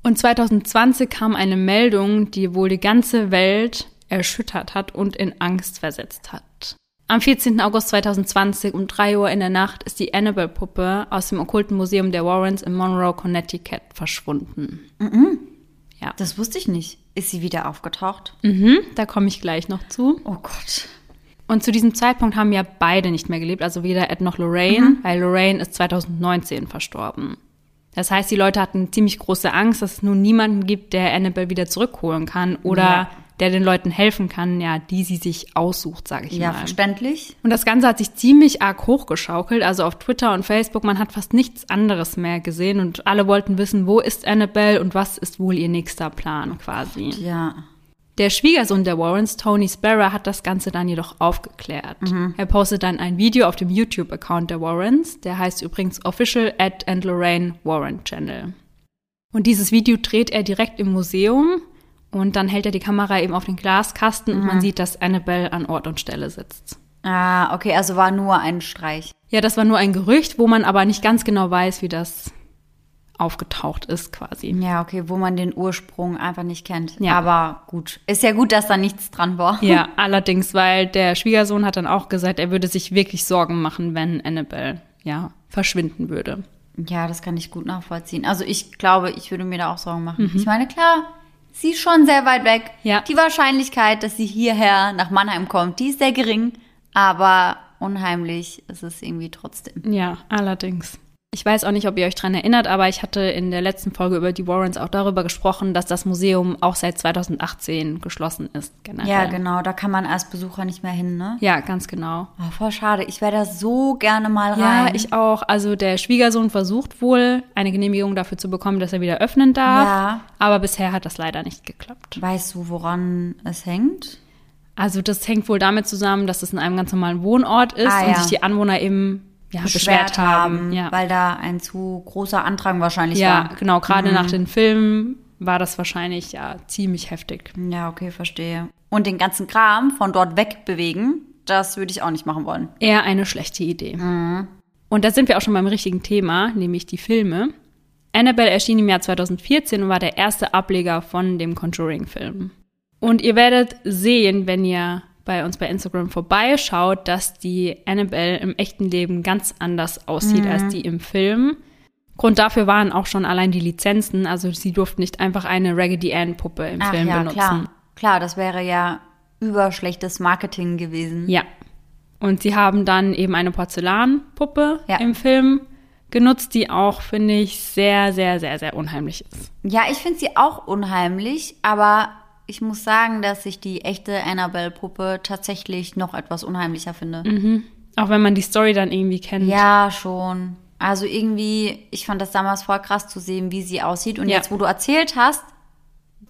Und 2020 kam eine Meldung, die wohl die ganze Welt erschüttert hat und in Angst versetzt hat. Am 14. August 2020 um 3 Uhr in der Nacht ist die Annabelle-Puppe aus dem okkulten Museum der Warrens in Monroe, Connecticut verschwunden. Mm ja. Das wusste ich nicht. Ist sie wieder aufgetaucht? Mhm, da komme ich gleich noch zu. Oh Gott. Und zu diesem Zeitpunkt haben ja beide nicht mehr gelebt, also weder Ed noch Lorraine, mhm. weil Lorraine ist 2019 verstorben. Das heißt, die Leute hatten ziemlich große Angst, dass es nun niemanden gibt, der Annabelle wieder zurückholen kann oder ja der den Leuten helfen kann, ja, die sie sich aussucht, sage ich ja, mal. Ja, verständlich. Und das Ganze hat sich ziemlich arg hochgeschaukelt. Also auf Twitter und Facebook, man hat fast nichts anderes mehr gesehen und alle wollten wissen, wo ist Annabelle und was ist wohl ihr nächster Plan quasi. Ja. Der Schwiegersohn der Warrens, Tony Sparrow, hat das Ganze dann jedoch aufgeklärt. Mhm. Er postet dann ein Video auf dem YouTube-Account der Warrens. Der heißt übrigens Official Ed and Lorraine Warren Channel. Und dieses Video dreht er direkt im Museum Und dann hält er die Kamera eben auf den Glaskasten und man sieht, dass Annabelle an Ort und Stelle sitzt. Ah, okay, also war nur ein Streich. Ja, das war nur ein Gerücht, wo man aber nicht ganz genau weiß, wie das aufgetaucht ist quasi. Ja, okay, wo man den Ursprung einfach nicht kennt. Ja. Aber gut. Ist ja gut, dass da nichts dran war. Ja, allerdings, weil der Schwiegersohn hat dann auch gesagt, er würde sich wirklich Sorgen machen, wenn Annabelle, ja, verschwinden würde. Ja, das kann ich gut nachvollziehen. Also ich glaube, ich würde mir da auch Sorgen machen. Ich meine, klar, sie ist schon sehr weit weg. Ja. Die Wahrscheinlichkeit, dass sie hierher nach Mannheim kommt, die ist sehr gering. Aber unheimlich ist es irgendwie trotzdem. Ja, allerdings. Ich weiß auch nicht, ob ihr euch dran erinnert, aber ich hatte in der letzten Folge über die Warrens auch darüber gesprochen, dass das Museum auch seit 2018 geschlossen ist, generell. Ja, genau. Da kann man als Besucher nicht mehr hin, ne? Ja, ganz genau. Oh, voll schade. Ich wäre da so gerne mal rein. Ja, ich auch. Also der Schwiegersohn versucht wohl, eine Genehmigung dafür zu bekommen, dass er wieder öffnen darf. Ja. Aber bisher hat das leider nicht geklappt. Weißt du, woran es hängt? Also das hängt wohl damit zusammen, dass es in einem ganz normalen Wohnort ist Ah, und ja. sich die Anwohner eben ja, beschwert, haben. Ja, weil da ein zu großer Andrang wahrscheinlich ja war. genau. Gerade nach den Filmen war das wahrscheinlich ja ziemlich heftig. Ja, okay, verstehe. Und den ganzen Kram von dort wegbewegen, das würde ich auch nicht machen wollen. Eher eine schlechte Idee. Und da sind wir auch schon beim richtigen Thema, nämlich die Filme. Annabelle erschien im Jahr 2014 und war der erste Ableger von dem Conjuring-Film. Und ihr werdet sehen, wenn ihr bei uns bei Instagram vorbeischaut, dass die Annabelle im echten Leben ganz anders aussieht als die im Film. Grund dafür waren auch schon allein die Lizenzen. Also sie durften nicht einfach eine Raggedy Ann-Puppe im Ach Film ja, benutzen. klar. Klar, das wäre ja überschlechtes Marketing gewesen. Ja. Und sie haben dann eben eine Porzellanpuppe Ja. im Film genutzt, die auch, finde ich, sehr, sehr, sehr, sehr unheimlich ist. Ja, ich finde sie auch unheimlich, aber ich muss sagen, dass ich die echte Annabelle-Puppe tatsächlich noch etwas unheimlicher finde. Auch wenn man die Story dann irgendwie kennt. Ja, schon. Also irgendwie, ich fand das damals voll krass zu sehen, wie sie aussieht. Und Ja. jetzt, wo du erzählt hast,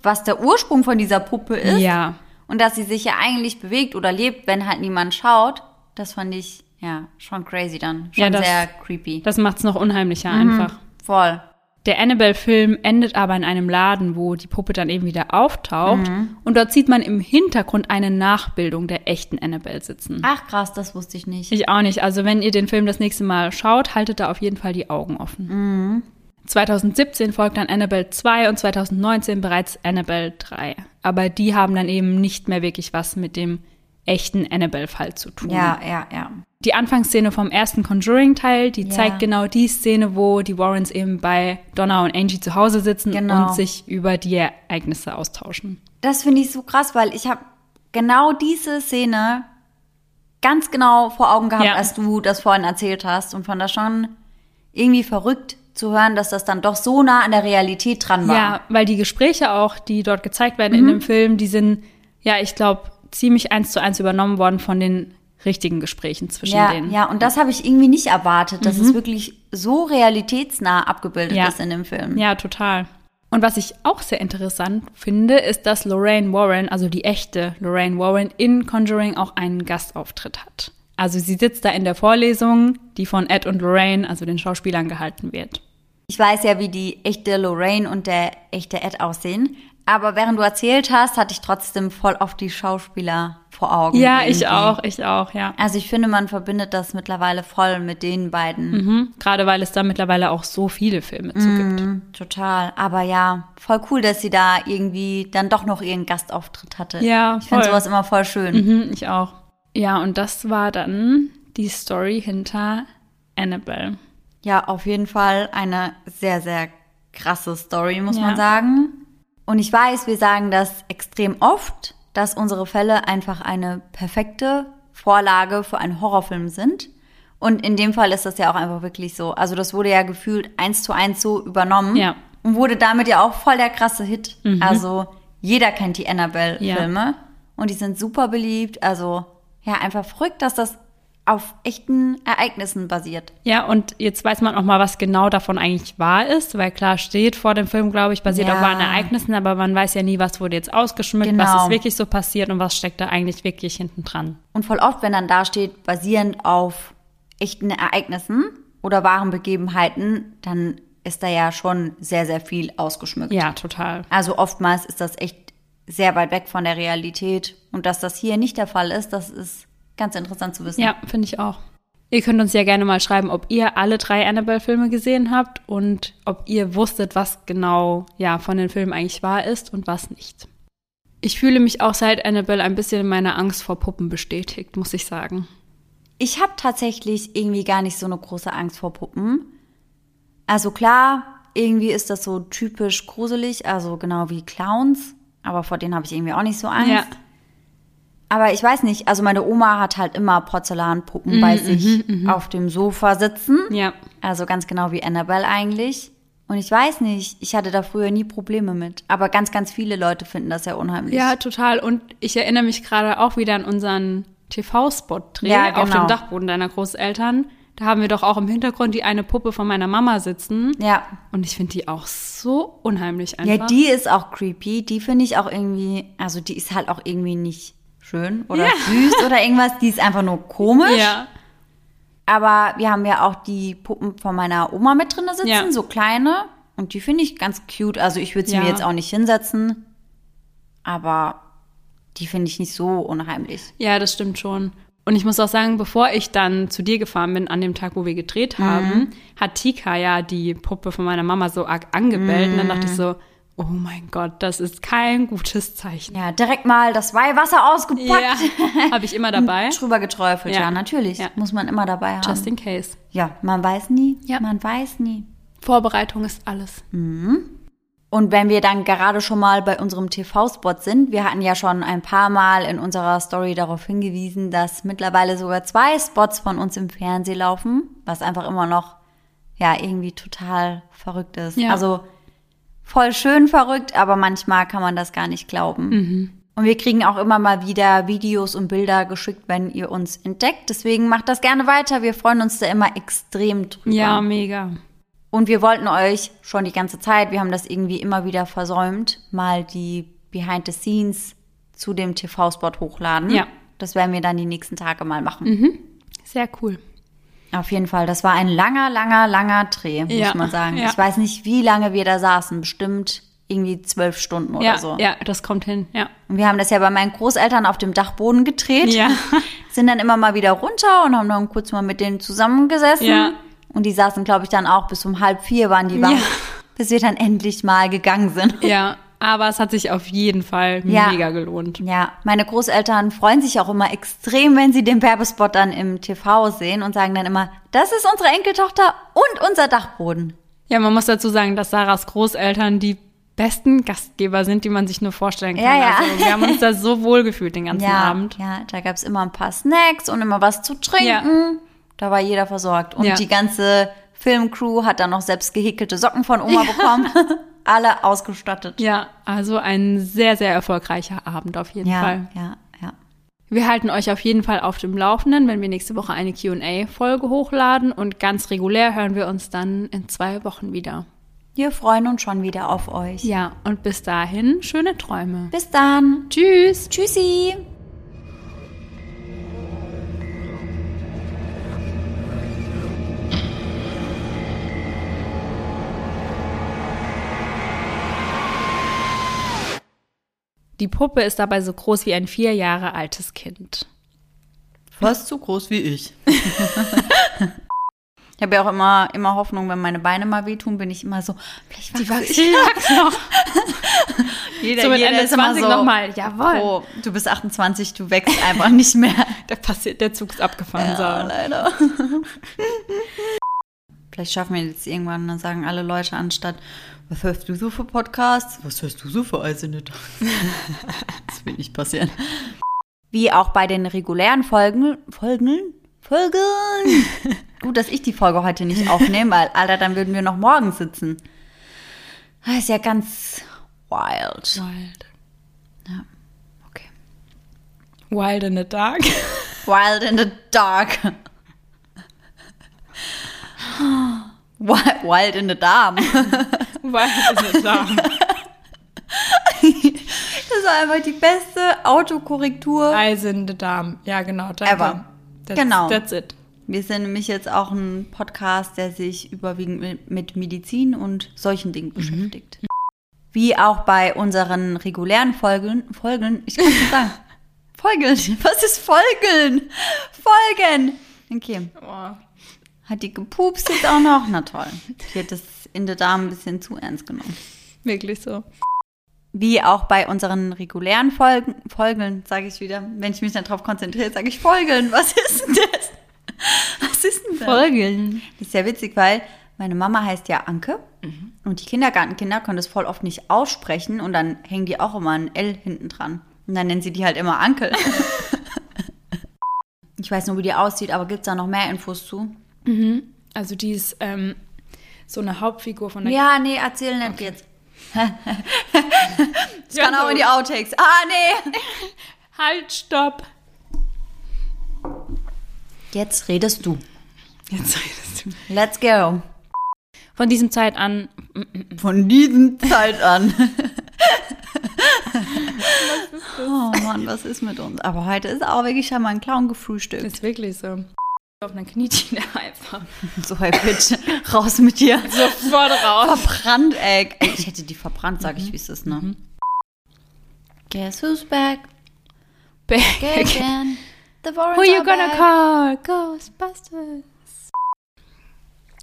was der Ursprung von dieser Puppe ist Ja. und dass sie sich ja eigentlich bewegt oder lebt, wenn halt niemand schaut, das fand ich ja schon crazy dann. Schon Ja, das- sehr creepy. Das macht es noch unheimlicher einfach. Voll. Der Annabelle-Film endet aber in einem Laden, wo die Puppe dann eben wieder auftaucht. Und dort sieht man im Hintergrund eine Nachbildung der echten Annabelle sitzen. Ach krass, das wusste ich nicht. Ich auch nicht. Also wenn ihr den Film das nächste Mal schaut, haltet da auf jeden Fall die Augen offen. 2017 folgt dann Annabelle 2 und 2019 bereits Annabelle 3. Aber die haben dann eben nicht mehr wirklich was mit dem echten Annabelle-Fall zu tun. ja, ja, ja. Die Anfangsszene vom ersten Conjuring-Teil, die Ja. zeigt genau die Szene, wo die Warrens eben bei Donna und Angie zu Hause sitzen Genau. und sich über die Ereignisse austauschen. Das finde ich so krass, weil ich habe genau diese Szene ganz genau vor Augen gehabt, Ja. als du das vorhin erzählt hast und fand das schon irgendwie verrückt zu hören, dass das dann doch so nah an der Realität dran war. Ja, weil die Gespräche auch, die dort gezeigt werden Mhm. in dem Film, die sind, ja, ich glaube, ziemlich eins zu eins übernommen worden von den richtigen Gesprächen zwischen Ja, denen. ja, und das habe ich irgendwie nicht erwartet, dass es wirklich so realitätsnah abgebildet Ja. ist in dem Film. Ja, total. Und was ich auch sehr interessant finde, ist, dass Lorraine Warren, also die echte Lorraine Warren, in Conjuring auch einen Gastauftritt hat. Also sie sitzt da in der Vorlesung, die von Ed und Lorraine, also den Schauspielern, gehalten wird. Ich weiß ja, wie die echte Lorraine und der echte Ed aussehen, aber während du erzählt hast, hatte ich trotzdem voll oft die Schauspieler vor Augen. Ja, ich irgendwie. auch, ich auch, ja. Also ich finde, man verbindet das mittlerweile voll mit den beiden. Mhm. Gerade weil es da mittlerweile auch so viele Filme zu gibt. Mhm, total. Aber ja, voll cool, dass sie da irgendwie dann doch noch ihren Gastauftritt hatte. Ja, Ich finde voll. sowas immer voll schön. Mhm, ich auch. Ja, und das war dann die Story hinter Annabelle. Ja, auf jeden Fall eine sehr, sehr krasse Story, muss Ja. man sagen. Und ich weiß, wir sagen das extrem oft, dass unsere Fälle einfach eine perfekte Vorlage für einen Horrorfilm sind. Und in dem Fall ist das ja auch einfach wirklich so. Also das wurde ja gefühlt eins zu eins so übernommen. Ja. Und wurde damit ja auch voll der krasse Hit. Also jeder kennt die Annabelle-Filme. Und die sind super beliebt. Also ja, einfach verrückt, dass das auf echten Ereignissen basiert. Ja, und jetzt weiß man auch mal, was genau davon eigentlich wahr ist, weil klar steht vor dem Film, glaube ich, basiert Ja. auf wahren Ereignissen, aber man weiß ja nie, was wurde jetzt ausgeschmückt, Genau. was ist wirklich so passiert und was steckt da eigentlich wirklich hinten dran. Und voll oft, wenn dann da steht, basierend auf echten Ereignissen oder wahren Begebenheiten, dann ist da ja schon sehr, sehr viel ausgeschmückt. Ja, total. Also oftmals ist das echt sehr weit weg von der Realität. Und dass das hier nicht der Fall ist, das ist ganz interessant zu wissen. Ja, finde ich auch. Ihr könnt uns ja gerne mal schreiben, ob ihr alle drei Annabelle-Filme gesehen habt und ob ihr wusstet, was genau ja von den Filmen eigentlich wahr ist und was nicht. Ich fühle mich auch seit Annabelle ein bisschen in meiner Angst vor Puppen bestätigt, muss ich sagen. Ich habe tatsächlich irgendwie gar nicht so eine große Angst vor Puppen. Also klar, irgendwie ist das so typisch gruselig, also genau wie Clowns, aber vor denen habe ich irgendwie auch nicht so Angst. Ja. Aber ich weiß nicht, also meine Oma hat halt immer Porzellanpuppen bei sich auf dem Sofa sitzen. Ja. Also ganz genau wie Annabelle eigentlich. Und ich weiß nicht, ich hatte da früher nie Probleme mit. Aber ganz, ganz viele Leute finden das ja unheimlich. Ja, total. Und ich erinnere mich gerade auch wieder an unseren TV-Spot-Dreh Ja, auf genau. dem Dachboden deiner Großeltern. Da haben wir doch auch im Hintergrund die eine Puppe von meiner Mama sitzen. Ja. Und ich finde die auch so unheimlich Ja, einfach. die ist auch creepy. Die finde ich auch irgendwie, also die ist halt auch irgendwie nicht schön oder Ja. süß oder irgendwas. Die ist einfach nur komisch. Ja. Aber wir haben ja auch die Puppen von meiner Oma mit drin sitzen, Ja. so kleine. Und die finde ich ganz cute. Also ich würde sie Ja. mir jetzt auch nicht hinsetzen. Aber die finde ich nicht so unheimlich. Ja, das stimmt schon. Und ich muss auch sagen, bevor ich dann zu dir gefahren bin, an dem Tag, wo wir gedreht Mhm. haben, hat Tika ja die Puppe von meiner Mama so arg angebellt. Und dann dachte Mhm. ich so, oh mein Gott, das ist kein gutes Zeichen. Ja, direkt mal das Weihwasser ausgepackt. Ja, habe ich immer dabei. Drüber geträufelt, ja, Ja. natürlich. Ja. Muss man immer dabei haben. Just in case. ja, man weiß nie. Ja. Man weiß nie. Vorbereitung ist alles. Und wenn wir dann gerade schon mal bei unserem TV-Spot sind, wir hatten ja schon ein paar Mal in unserer Story darauf hingewiesen, dass mittlerweile sogar zwei Spots von uns im Fernsehen laufen, was einfach immer noch, ja, irgendwie total verrückt ist. Ja. Also voll schön verrückt, aber manchmal kann man das gar nicht glauben. Und wir kriegen auch immer mal wieder Videos und Bilder geschickt, wenn ihr uns entdeckt. Deswegen macht das gerne weiter. Wir freuen uns da immer extrem drüber. Ja, mega. Und wir wollten euch schon die ganze Zeit, wir haben das irgendwie immer wieder versäumt, mal die Behind the Scenes zu dem TV-Spot hochladen. Ja. Das werden wir dann die nächsten Tage mal machen. Sehr cool. Auf jeden Fall. Das war ein langer, langer, langer Dreh, muss Ja, man sagen. ja. Ich weiß nicht, wie lange wir da saßen. Bestimmt irgendwie zwölf Stunden oder Ja, so. ja, das kommt hin. Ja. Und wir haben das ja bei meinen Großeltern auf dem Dachboden gedreht. Ja. Sind dann immer mal wieder runter und haben dann kurz mal mit denen zusammengesessen. Ja. Und die saßen, glaube ich, dann auch bis um halb vier waren die wach, bis wir dann endlich mal gegangen sind. Ja, aber es hat sich auf jeden Fall Ja. mega gelohnt. Ja, meine Großeltern freuen sich auch immer extrem, wenn sie den Werbespot dann im TV sehen und sagen dann immer, das ist unsere Enkeltochter und unser Dachboden. Ja, man muss dazu sagen, dass Sarahs Großeltern die besten Gastgeber sind, die man sich nur vorstellen kann. Ja, ja. Also, wir haben uns da so wohl gefühlt den ganzen Ja, Abend. ja, da gab's immer ein paar Snacks und immer was zu trinken. Da war jeder versorgt. Und die ganze Filmcrew hat dann noch selbst gehäkelte Socken von Oma bekommen. Alle ausgestattet. Ja, also ein sehr, sehr erfolgreicher Abend auf jeden Ja, Fall. ja, ja. Wir halten euch auf jeden Fall auf dem Laufenden, wenn wir nächste Woche eine QA-Folge hochladen und ganz regulär hören wir uns dann in zwei Wochen wieder. Wir freuen uns schon wieder auf euch. Ja, und bis dahin schöne Träume. Bis dann. Tschüss! Tschüssi. Die Puppe ist dabei so groß wie ein vier Jahre altes Kind. Fast so groß wie ich. ich habe ja auch immer, immer Hoffnung, wenn meine Beine mal wehtun, bin ich immer so, vielleicht Die wachse ich. wachsen noch. Jeder, So mit jeder Ende ist immer 20 so, nochmal. Jawohl. Oh, du bist 28, du wächst einfach nicht mehr. Der, passiert, der Zug ist abgefahren. Ja, so. leider. Vielleicht schaffen wir jetzt irgendwann, dann sagen alle Leute anstatt, was hörst du so für Podcasts? Was hörst du so für Eisene Das wird nicht passieren. Wie auch bei den regulären Folgen, Folgen, Folgen. Gut, dass ich die Folge heute nicht aufnehme, weil, Alter, dann würden wir noch morgen sitzen. Das ist ja ganz wild. Wild. Ja, okay. Wild in the dark. Wild in the dark. Wild, in the darm. Wild in the dark. Das war einfach die beste Autokorrektur. Eyes in the dark. Ja, genau. Danke. Ever. That's, Genau. That's it. Wir sind nämlich jetzt auch ein Podcast, der sich überwiegend mit- Medizin und solchen Dingen beschäftigt. Wie auch bei unseren regulären Folgen, Folgen, ich kann nicht sagen. Folgen, was ist Folgen? Folgen. Okay. Oh. Hat die gepupst jetzt auch noch? Na toll. Hat das in der Dame ein bisschen zu ernst genommen. Wirklich so. Wie auch bei unseren regulären Folgen, Folgen, sage ich wieder. Wenn ich mich dann darauf konzentriere, sage ich Folgen. Was ist denn das? Was ist denn das? Folgen. Das ist ja witzig, weil meine Mama heißt ja Anke und die Kindergartenkinder können das voll oft nicht aussprechen und dann hängen die auch immer ein L hinten dran. Und dann nennen sie die halt immer Ankel. ich weiß nur, wie die aussieht, aber gibt es da noch mehr Infos zu? Also die ist ähm, so eine Hauptfigur von der Ja, nee, erzähl nicht jetzt. das Ja, kann auch so. in die Outtakes. Ah, nee. Halt, stopp. Jetzt redest du. Jetzt redest du. Let's go. Von diesem Zeit an, Von diesem Zeit an. oh Mann, was ist mit uns? Aber heute ist auch wirklich schon mal ein Clown gefrühstückt. ist wirklich so. Auf einer Knietchen einfach. So, hey, bitte, raus mit dir. Sofort raus. Verbrannt, ey. Ich hätte die verbrannt, sag ich, wie es ist, ne? Guess who's back again? The Warrens Who you gonna back. call? Ghostbusters.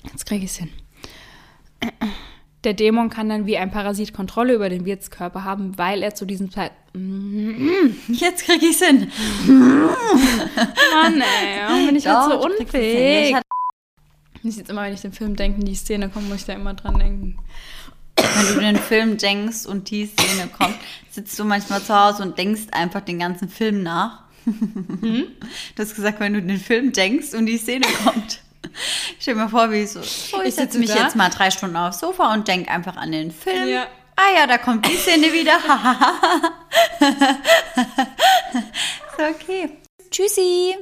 Jetzt krieg ich's hin. Der Dämon kann dann wie ein Parasit Kontrolle über den Wirtskörper haben, weil er zu diesem Zeit. Jetzt krieg ich's hin. Mann, ey, warum bin ich halt so unfähig? Ich hatte- Ich jetzt immer, wenn ich den Film denke, die Szene kommt, muss ich da immer dran denken. Wenn du den Film denkst und die Szene kommt, sitzt du manchmal zu Hause und denkst einfach den ganzen Film nach. Hm? Du hast gesagt, wenn du den Film denkst und die Szene kommt. Stell dir mal vor, wie so, so ich Ich setze sitze mich da. jetzt mal drei Stunden aufs Sofa und denk einfach an den Film. Ja. Ah ja, da kommt die Szene wieder. ist okay. Tschüssi.